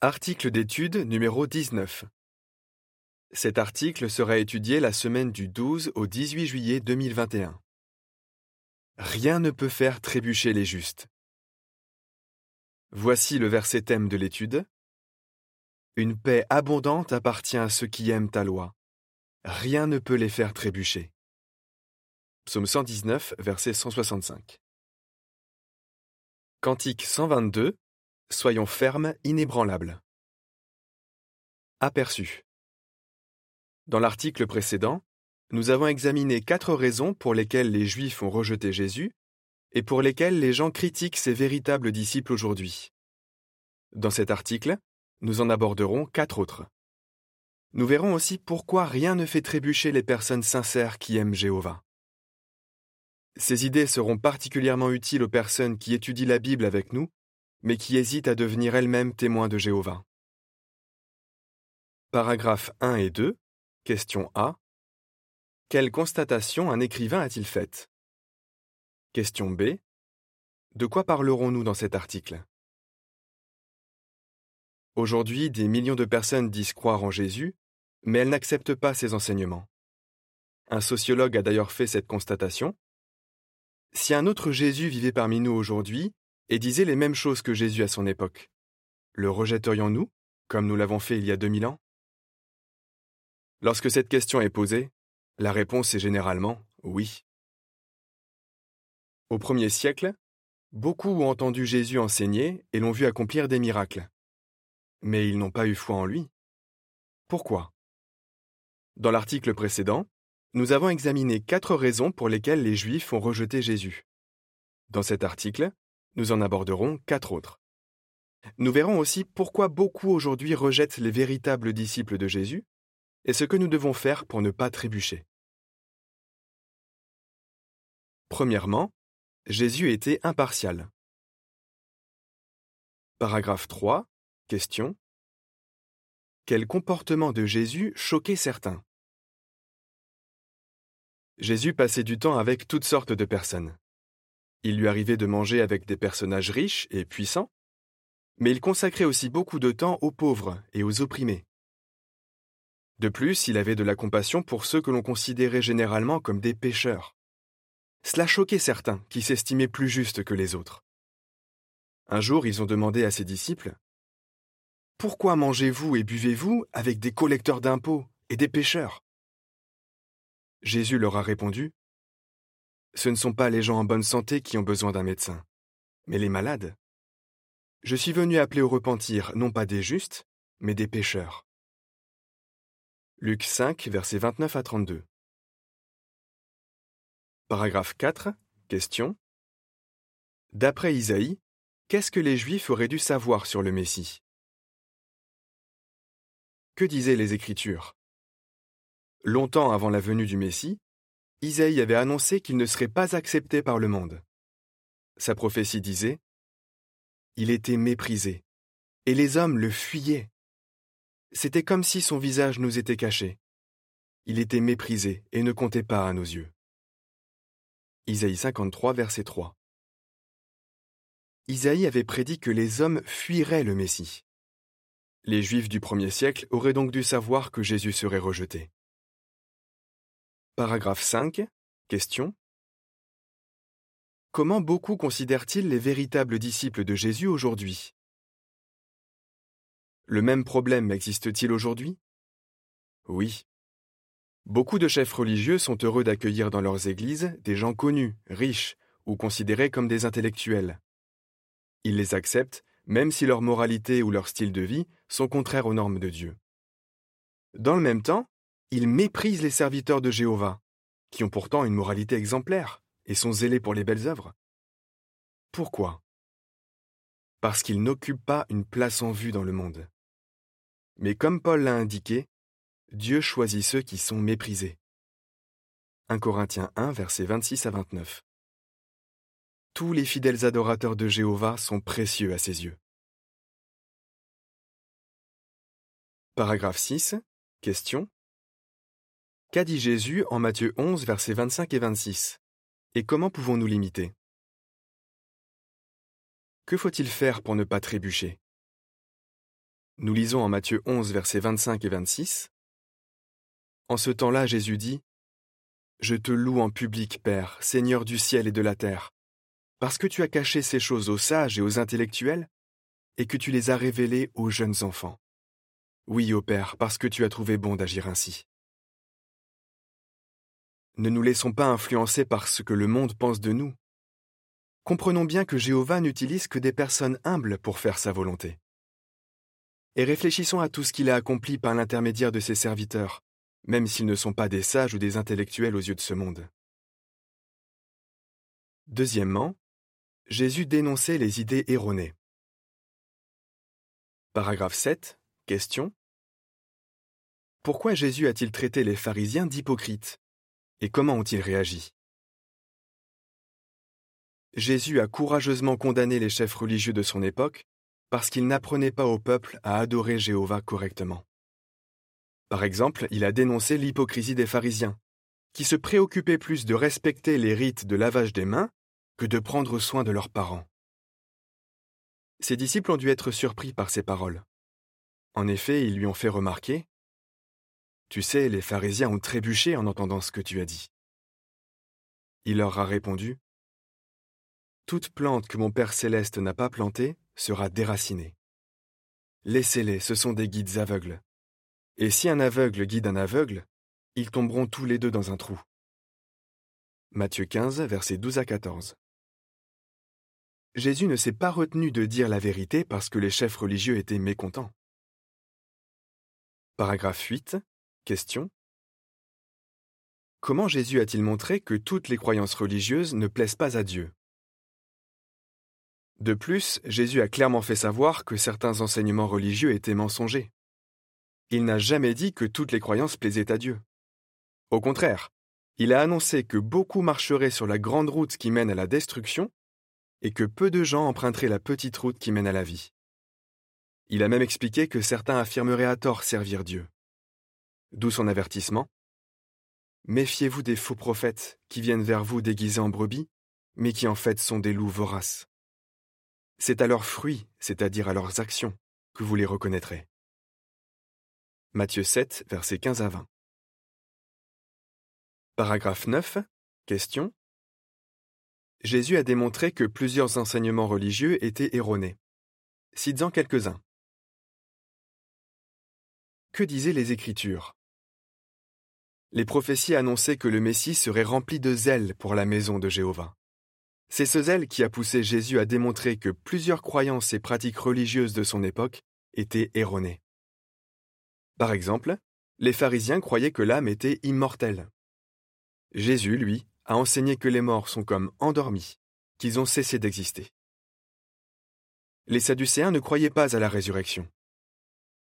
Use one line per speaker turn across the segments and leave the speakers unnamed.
Article d'étude numéro 19. Cet article sera étudié la semaine du 12 au 18 juillet 2021. Rien ne peut faire trébucher les justes. Voici le verset thème de l'étude. Une paix abondante appartient à ceux qui aiment ta loi. Rien ne peut les faire trébucher. Psaume 119, verset 165. Cantique 122. Soyons fermes, inébranlables. Aperçu. Dans l'article précédent, nous avons examiné quatre raisons pour lesquelles les Juifs ont rejeté Jésus et pour lesquelles les gens critiquent ses véritables disciples aujourd'hui. Dans cet article, nous en aborderons quatre autres. Nous verrons aussi pourquoi rien ne fait trébucher les personnes sincères qui aiment Jéhovah. Ces idées seront particulièrement utiles aux personnes qui étudient la Bible avec nous, mais qui hésitent à devenir elles-mêmes témoins de Jéhovah. Paragraphes 1 et 2. Question A. Quelle constatation un écrivain a-t-il faite? Question B. De quoi parlerons-nous dans cet article? Aujourd'hui, des millions de personnes disent croire en Jésus, mais elles n'acceptent pas ses enseignements. Un sociologue a d'ailleurs fait cette constatation. Si un autre Jésus vivait parmi nous aujourd'hui et disait les mêmes choses que Jésus à son époque, le rejetterions-nous, comme nous l'avons fait il y a 2000 ans? Lorsque cette question est posée, la réponse est généralement oui. Au premier siècle, beaucoup ont entendu Jésus enseigner et l'ont vu accomplir des miracles. Mais ils n'ont pas eu foi en lui. Pourquoi? Dans l'article précédent, nous avons examiné quatre raisons pour lesquelles les Juifs ont rejeté Jésus. Dans cet article, nous en aborderons quatre autres. Nous verrons aussi pourquoi beaucoup aujourd'hui rejettent les véritables disciples de Jésus et ce que nous devons faire pour ne pas trébucher. Premièrement, Jésus était impartial. Paragraphe 3. Question. Quel comportement de Jésus choquait certains? Jésus passait du temps avec toutes sortes de personnes. Il lui arrivait de manger avec des personnages riches et puissants, mais il consacrait aussi beaucoup de temps aux pauvres et aux opprimés. De plus, il avait de la compassion pour ceux que l'on considérait généralement comme des pécheurs. Cela choquait certains qui s'estimaient plus justes que les autres. Un jour, ils ont demandé à ses disciples Pourquoi mangez-vous et buvez-vous avec des collecteurs d'impôts et des pécheurs? Jésus leur a répondu Ce ne sont pas les gens en bonne santé qui ont besoin d'un médecin, mais les malades. Je suis venu appeler au repentir non pas des justes, mais des pécheurs. Luc 5, versets 29 à 32. Paragraphe 4. Question. D'après Isaïe, qu'est-ce que les Juifs auraient dû savoir sur le Messie? Que disaient les Écritures? Longtemps avant la venue du Messie, Isaïe avait annoncé qu'il ne serait pas accepté par le monde. Sa prophétie disait Il était méprisé, et les hommes le fuyaient. C'était comme si son visage nous était caché. Il était méprisé et ne comptait pas à nos yeux. Isaïe 53, verset 3. Isaïe avait prédit que les hommes fuiraient le Messie. Les Juifs du premier siècle auraient donc dû savoir que Jésus serait rejeté. Paragraphe 5. Question. Comment beaucoup considèrent-ils les véritables disciples de Jésus aujourd'hui? Le même problème existe-t-il aujourd'hui? Oui. Beaucoup de chefs religieux sont heureux d'accueillir dans leurs églises des gens connus, riches ou considérés comme des intellectuels. Ils les acceptent même si leur moralité ou leur style de vie sont contraires aux normes de Dieu. Dans le même temps, ils méprisent les serviteurs de Jéhovah, qui ont pourtant une moralité exemplaire et sont zélés pour les belles œuvres. Pourquoi? Parce qu'ils n'occupent pas une place en vue dans le monde. Mais comme Paul l'a indiqué, Dieu choisit ceux qui sont méprisés. 1 Corinthiens 1, versets 26 à 29. Tous les fidèles adorateurs de Jéhovah sont précieux à ses yeux. Paragraphe 6. Question. Qu'a dit Jésus en Matthieu 11, versets 25 et 26 Et comment pouvons-nous l'imiter? Que faut-il faire pour ne pas trébucher? Nous lisons en Matthieu 11, versets 25 et 26. En ce temps-là, Jésus dit Je te loue en public, Père, Seigneur du ciel et de la terre, parce que tu as caché ces choses aux sages et aux intellectuels, et que tu les as révélées aux jeunes enfants. Oui, ô Père, parce que tu as trouvé bon d'agir ainsi. Ne nous laissons pas influencer par ce que le monde pense de nous. Comprenons bien que Jéhovah n'utilise que des personnes humbles pour faire sa volonté et réfléchissons à tout ce qu'il a accompli par l'intermédiaire de ses serviteurs, même s'ils ne sont pas des sages ou des intellectuels aux yeux de ce monde. Deuxièmement, Jésus dénonçait les idées erronées. Paragraphe 7. Question. Pourquoi Jésus a-t-il traité les pharisiens d'hypocrites? Et comment ont-ils réagi? Jésus a courageusement condamné les chefs religieux de son époque parce qu'il n'apprenait pas au peuple à adorer Jéhovah correctement. Par exemple, il a dénoncé l'hypocrisie des pharisiens, qui se préoccupaient plus de respecter les rites de lavage des mains que de prendre soin de leurs parents. Ses disciples ont dû être surpris par ces paroles. En effet, ils lui ont fait remarquer Tu sais, les pharisiens ont trébuché en entendant ce que tu as dit. Il leur a répondu Toute plante que mon Père céleste n'a pas plantée sera déraciné. Laissez-les, ce sont des guides aveugles. Et si un aveugle guide un aveugle, ils tomberont tous les deux dans un trou. Matthieu 15, versets 12 à 14. Jésus ne s'est pas retenu de dire la vérité parce que les chefs religieux étaient mécontents. Paragraphe 8. Comment Jésus a-t-il montré que toutes les croyances religieuses ne plaisent pas à Dieu? De plus, Jésus a clairement fait savoir que certains enseignements religieux étaient mensongers. Il n'a jamais dit que toutes les croyances plaisaient à Dieu. Au contraire, il a annoncé que beaucoup marcheraient sur la grande route qui mène à la destruction et que peu de gens emprunteraient la petite route qui mène à la vie. Il a même expliqué que certains affirmeraient à tort servir Dieu. D'où son avertissement. Méfiez-vous des faux prophètes qui viennent vers vous déguisés en brebis, mais qui en fait sont des loups voraces. C'est à leurs fruits, c'est-à-dire à leurs actions, que vous les reconnaîtrez. Matthieu 7, versets 15 à 20. Paragraphe 9. Question. Jésus a démontré que plusieurs enseignements religieux étaient erronés. Cites-en quelques-uns. Que disaient les Écritures? Les prophéties annonçaient que le Messie serait rempli de zèle pour la maison de Jéhovah. C'est ce zèle qui a poussé Jésus à démontrer que plusieurs croyances et pratiques religieuses de son époque étaient erronées. Par exemple, les pharisiens croyaient que l'âme était immortelle. Jésus, lui, a enseigné que les morts sont comme endormis, qu'ils ont cessé d'exister. Les Sadducéens ne croyaient pas à la résurrection.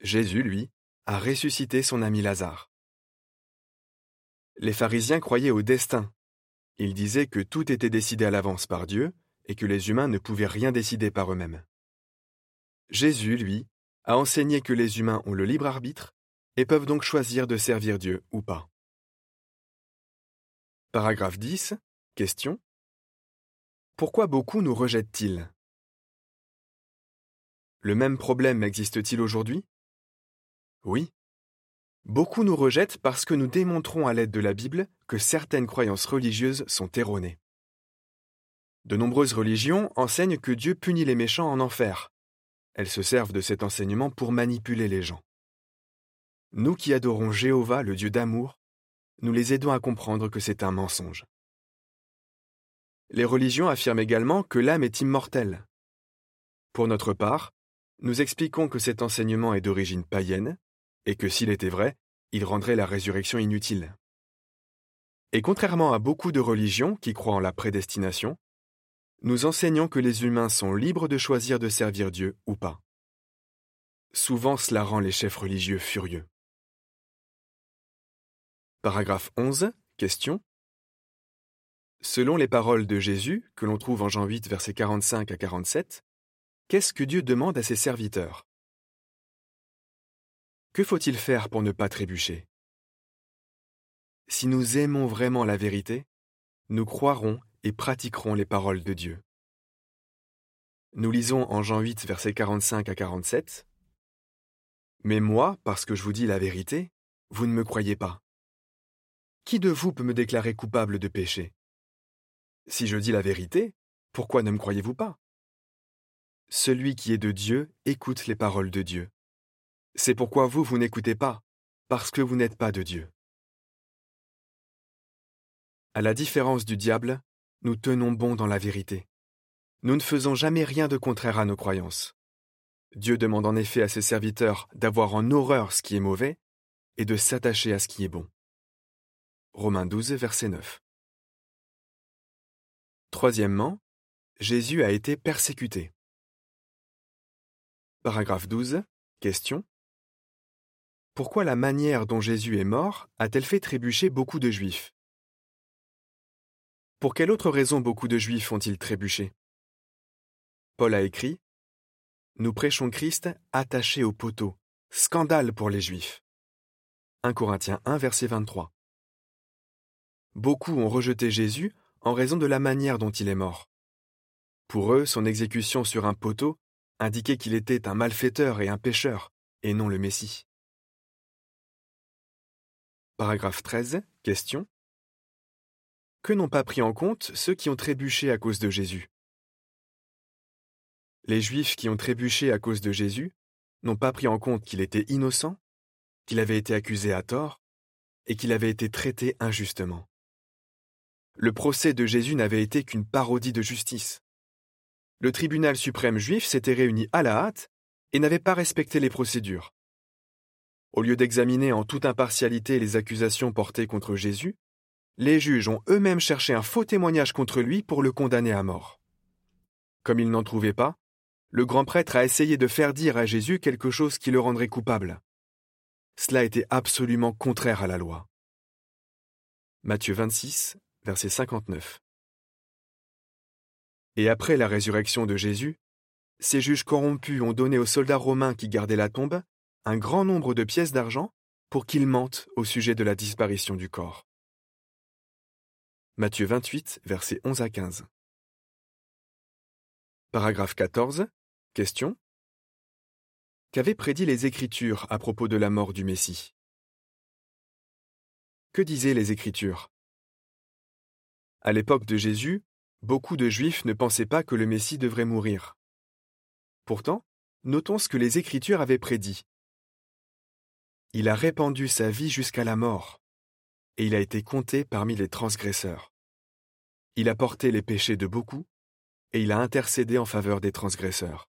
Jésus, lui, a ressuscité son ami Lazare. Les pharisiens croyaient au destin il disait que tout était décidé à l'avance par Dieu et que les humains ne pouvaient rien décider par eux-mêmes. Jésus, lui, a enseigné que les humains ont le libre arbitre et peuvent donc choisir de servir Dieu ou pas. Paragraphe 10. Question. Pourquoi beaucoup nous rejettent-ils? Le même problème existe-t-il aujourd'hui? Oui. Beaucoup nous rejettent parce que nous démontrons à l'aide de la Bible que certaines croyances religieuses sont erronées. De nombreuses religions enseignent que Dieu punit les méchants en enfer. Elles se servent de cet enseignement pour manipuler les gens. Nous qui adorons Jéhovah, le Dieu d'amour, nous les aidons à comprendre que c'est un mensonge. Les religions affirment également que l'âme est immortelle. Pour notre part, nous expliquons que cet enseignement est d'origine païenne et que s'il était vrai, il rendrait la résurrection inutile. Et contrairement à beaucoup de religions qui croient en la prédestination, nous enseignons que les humains sont libres de choisir de servir Dieu ou pas. Souvent cela rend les chefs religieux furieux. Paragraphe 11. Question. Selon les paroles de Jésus, que l'on trouve en Jean 8, versets 45 à 47, qu'est-ce que Dieu demande à ses serviteurs? Que faut-il faire pour ne pas trébucher? Si nous aimons vraiment la vérité, nous croirons et pratiquerons les paroles de Dieu. Nous lisons en Jean 8, versets 45 à 47. Mais moi, parce que je vous dis la vérité, vous ne me croyez pas. Qui de vous peut me déclarer coupable de péché? Si je dis la vérité, pourquoi ne me croyez-vous pas? Celui qui est de Dieu écoute les paroles de Dieu. C'est pourquoi vous, vous n'écoutez pas, parce que vous n'êtes pas de Dieu. À la différence du diable, nous tenons bon dans la vérité. Nous ne faisons jamais rien de contraire à nos croyances. Dieu demande en effet à ses serviteurs d'avoir en horreur ce qui est mauvais et de s'attacher à ce qui est bon. Romains 12, verset 9. Troisièmement, Jésus a été persécuté. Paragraphe 12. Question. Pourquoi la manière dont Jésus est mort a-t-elle fait trébucher beaucoup de Juifs? Pour quelle autre raison beaucoup de Juifs ont-ils trébuché? Paul a écrit Nous prêchons Christ attaché au poteau. Scandale pour les Juifs. 1 Corinthiens 1, verset 23. Beaucoup ont rejeté Jésus en raison de la manière dont il est mort. Pour eux, son exécution sur un poteau indiquait qu'il était un malfaiteur et un pécheur, et non le Messie. Paragraphe 13. Question. Que n'ont pas pris en compte ceux qui ont trébuché à cause de Jésus? Les Juifs qui ont trébuché à cause de Jésus n'ont pas pris en compte qu'il était innocent, qu'il avait été accusé à tort, et qu'il avait été traité injustement. Le procès de Jésus n'avait été qu'une parodie de justice. Le tribunal suprême juif s'était réuni à la hâte et n'avait pas respecté les procédures. Au lieu d'examiner en toute impartialité les accusations portées contre Jésus, les juges ont eux-mêmes cherché un faux témoignage contre lui pour le condamner à mort. Comme ils n'en trouvaient pas, le grand prêtre a essayé de faire dire à Jésus quelque chose qui le rendrait coupable. Cela était absolument contraire à la loi. Matthieu 26, verset 59. Et après la résurrection de Jésus, ces juges corrompus ont donné aux soldats romains qui gardaient la tombe un grand nombre de pièces d'argent pour qu'ils mentent au sujet de la disparition du corps. Matthieu 28, versets 11 à 15. Paragraphe 14. Question. Qu'avaient prédit les Écritures à propos de la mort du Messie? Que disaient les Écritures? À l'époque de Jésus, beaucoup de Juifs ne pensaient pas que le Messie devrait mourir. Pourtant, notons ce que les Écritures avaient prédit. Il a répandu sa vie jusqu'à la mort, et il a été compté parmi les transgresseurs. Il a porté les péchés de beaucoup, et il a intercédé en faveur des transgresseurs.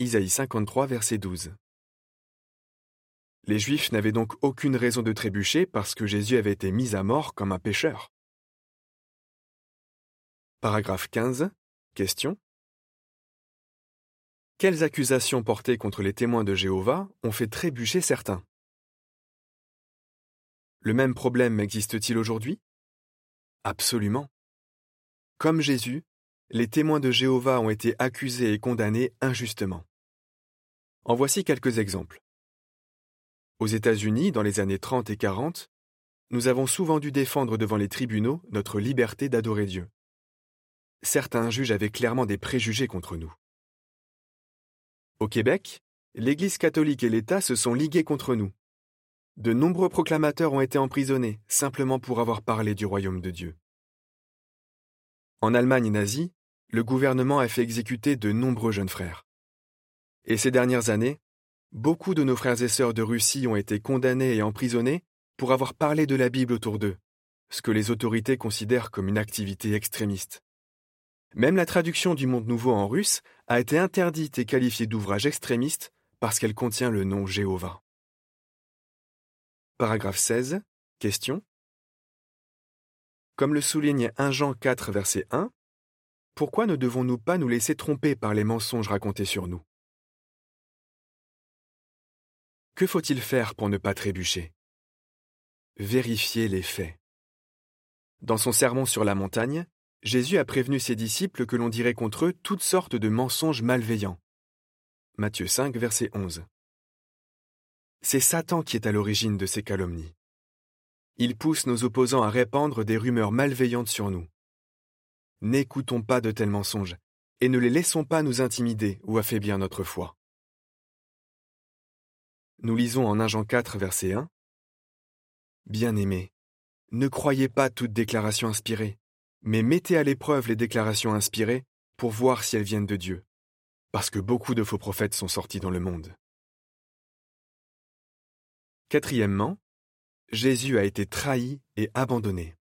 Isaïe 53, verset 12. Les Juifs n'avaient donc aucune raison de trébucher parce que Jésus avait été mis à mort comme un pécheur. Paragraphe 15. Question. Quelles accusations portées contre les témoins de Jéhovah ont fait trébucher certains? Le même problème existe-t-il aujourd'hui? Absolument. Comme Jésus, les témoins de Jéhovah ont été accusés et condamnés injustement. En voici quelques exemples. Aux États-Unis, dans les années 30 et 40, nous avons souvent dû défendre devant les tribunaux notre liberté d'adorer Dieu. Certains juges avaient clairement des préjugés contre nous. Au Québec, l'Église catholique et l'État se sont ligués contre nous. De nombreux proclamateurs ont été emprisonnés simplement pour avoir parlé du royaume de Dieu. En Allemagne nazie, le gouvernement a fait exécuter de nombreux jeunes frères. Et ces dernières années, beaucoup de nos frères et sœurs de Russie ont été condamnés et emprisonnés pour avoir parlé de la Bible autour d'eux, ce que les autorités considèrent comme une activité extrémiste. Même la traduction du Monde Nouveau en russe a été interdite et qualifiée d'ouvrage extrémiste parce qu'elle contient le nom Jéhovah. Paragraphe 16. Question. Comme le souligne 1 Jean 4, verset 1, pourquoi ne devons-nous pas nous laisser tromper par les mensonges racontés sur nous? Que faut-il faire pour ne pas trébucher? Vérifier les faits. Dans son sermon sur la montagne, Jésus a prévenu ses disciples que l'on dirait contre eux toutes sortes de mensonges malveillants. Matthieu 5, verset 11. C'est Satan qui est à l'origine de ces calomnies. Il pousse nos opposants à répandre des rumeurs malveillantes sur nous. N'écoutons pas de tels mensonges, et ne les laissons pas nous intimider ou affaiblir notre foi. Nous lisons en 1 Jean 4, verset 1. Bien-aimés, ne croyez pas toute déclaration inspirée, mais mettez à l'épreuve les déclarations inspirées pour voir si elles viennent de Dieu, parce que beaucoup de faux prophètes sont sortis dans le monde. Quatrièmement, Jésus a été trahi et abandonné.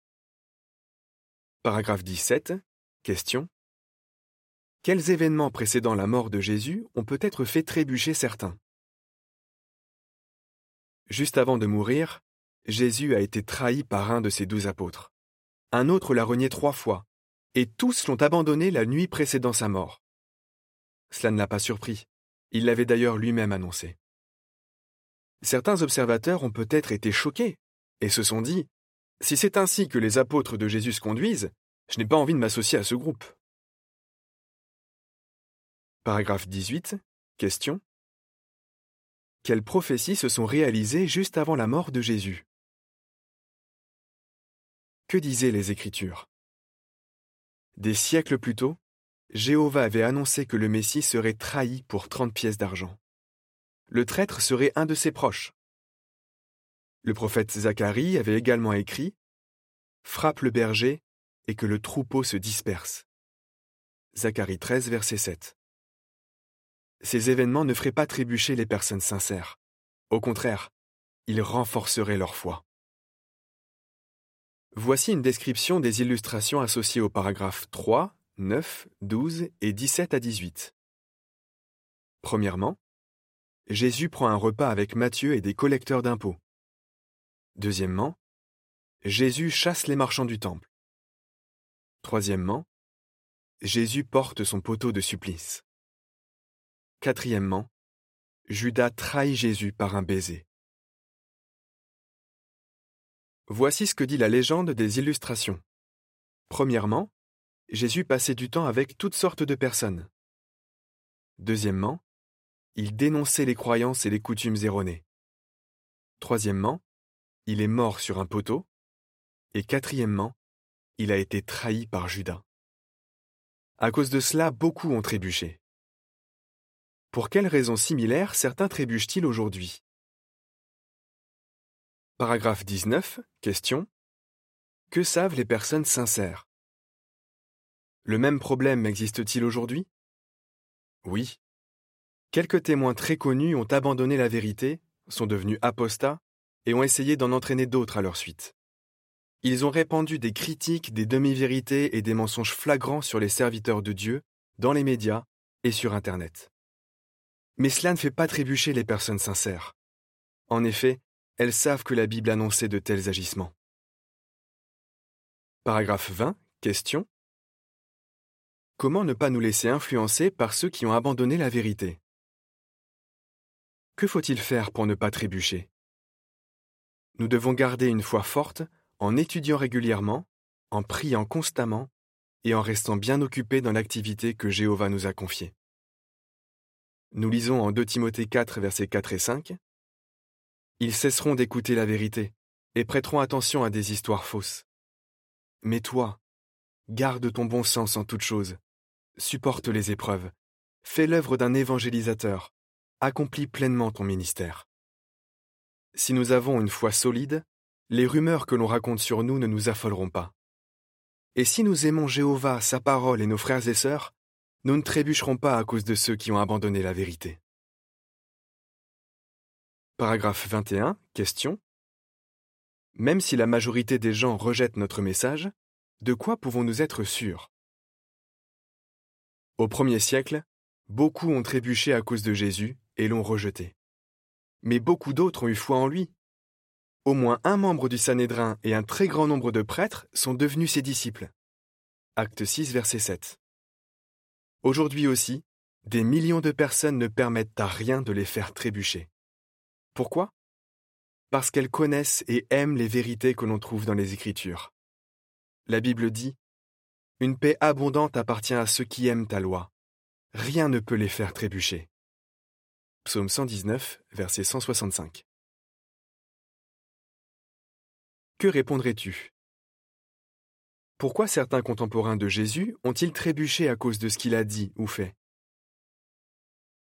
Paragraphe 17. Question. Quels événements précédant la mort de Jésus ont peut-être fait trébucher certains? Juste avant de mourir, Jésus a été trahi par un de ses douze apôtres. Un autre l'a renié trois fois, et tous l'ont abandonné la nuit précédant sa mort. Cela ne l'a pas surpris. Il l'avait d'ailleurs lui-même annoncé. Certains observateurs ont peut-être été choqués et se sont dit Si c'est ainsi que les apôtres de Jésus se conduisent, je n'ai pas envie de m'associer à ce groupe. Paragraphe 18. Question. Quelles prophéties se sont réalisées juste avant la mort de Jésus? Que disaient les Écritures? Des siècles plus tôt, Jéhovah avait annoncé que le Messie serait trahi pour trente pièces d'argent. Le traître serait un de ses proches. Le prophète Zacharie avait également écrit Frappe le berger et que le troupeau se disperse. Zacharie 13, verset 7. Ces événements ne feraient pas trébucher les personnes sincères. Au contraire, ils renforceraient leur foi. Voici une description des illustrations associées aux paragraphes 3, 9, 12 et 17 à 18. Premièrement, Jésus prend un repas avec Matthieu et des collecteurs d'impôts. Deuxièmement, Jésus chasse les marchands du temple. Troisièmement, Jésus porte son poteau de supplice. Quatrièmement, Judas trahit Jésus par un baiser. Voici ce que dit la légende des illustrations. Premièrement, Jésus passait du temps avec toutes sortes de personnes. Deuxièmement, il dénonçait les croyances et les coutumes erronées. Troisièmement, il est mort sur un poteau. Et quatrièmement, il a été trahi par Judas. À cause de cela, beaucoup ont trébuché. Pour quelles raisons similaires certains trébuchent-ils aujourd'hui? Paragraphe 19. Question. Que savent les personnes sincères? Le même problème existe-t-il aujourd'hui? Oui. Quelques témoins très connus ont abandonné la vérité, sont devenus apostats et ont essayé d'en entraîner d'autres à leur suite. Ils ont répandu des critiques, des demi-vérités et des mensonges flagrants sur les serviteurs de Dieu, dans les médias et sur Internet. Mais cela ne fait pas trébucher les personnes sincères. En effet, elles savent que la Bible annonçait de tels agissements. Paragraphe 20. Question. Comment ne pas nous laisser influencer par ceux qui ont abandonné la vérité? Que faut-il faire pour ne pas trébucher? Nous devons garder une foi forte en étudiant régulièrement, en priant constamment et en restant bien occupés dans l'activité que Jéhovah nous a confiée. Nous lisons en 2 Timothée 4, versets 4 et 5. Ils cesseront d'écouter la vérité et prêteront attention à des histoires fausses. Mais toi, garde ton bon sens en toutes choses, supporte les épreuves, fais l'œuvre d'un évangélisateur, accomplis pleinement ton ministère. Si nous avons une foi solide, les rumeurs que l'on raconte sur nous ne nous affoleront pas. Et si nous aimons Jéhovah, sa parole et nos frères et sœurs, nous ne trébucherons pas à cause de ceux qui ont abandonné la vérité. Paragraphe 21. Question. Même si la majorité des gens rejettent notre message, de quoi pouvons-nous être sûrs? Au premier siècle, beaucoup ont trébuché à cause de Jésus et l'ont rejeté. Mais beaucoup d'autres ont eu foi en lui. Au moins un membre du Sanhédrin et un très grand nombre de prêtres sont devenus ses disciples. Acte 6, verset 7. Aujourd'hui aussi, des millions de personnes ne permettent à rien de les faire trébucher. Pourquoi? Parce qu'elles connaissent et aiment les vérités que l'on trouve dans les Écritures. La Bible dit Une paix abondante appartient à ceux qui aiment ta loi. Rien ne peut les faire trébucher. Psaume 119, verset 165. Que répondrais-tu? Pourquoi certains contemporains de Jésus ont-ils trébuché à cause de ce qu'il a dit ou fait?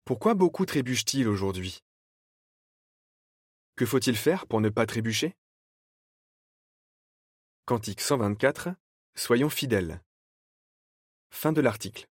Pourquoi beaucoup trébuchent-ils aujourd'hui? Que faut-il faire pour ne pas trébucher? Cantique 124. Soyons fidèles. Fin de l'article.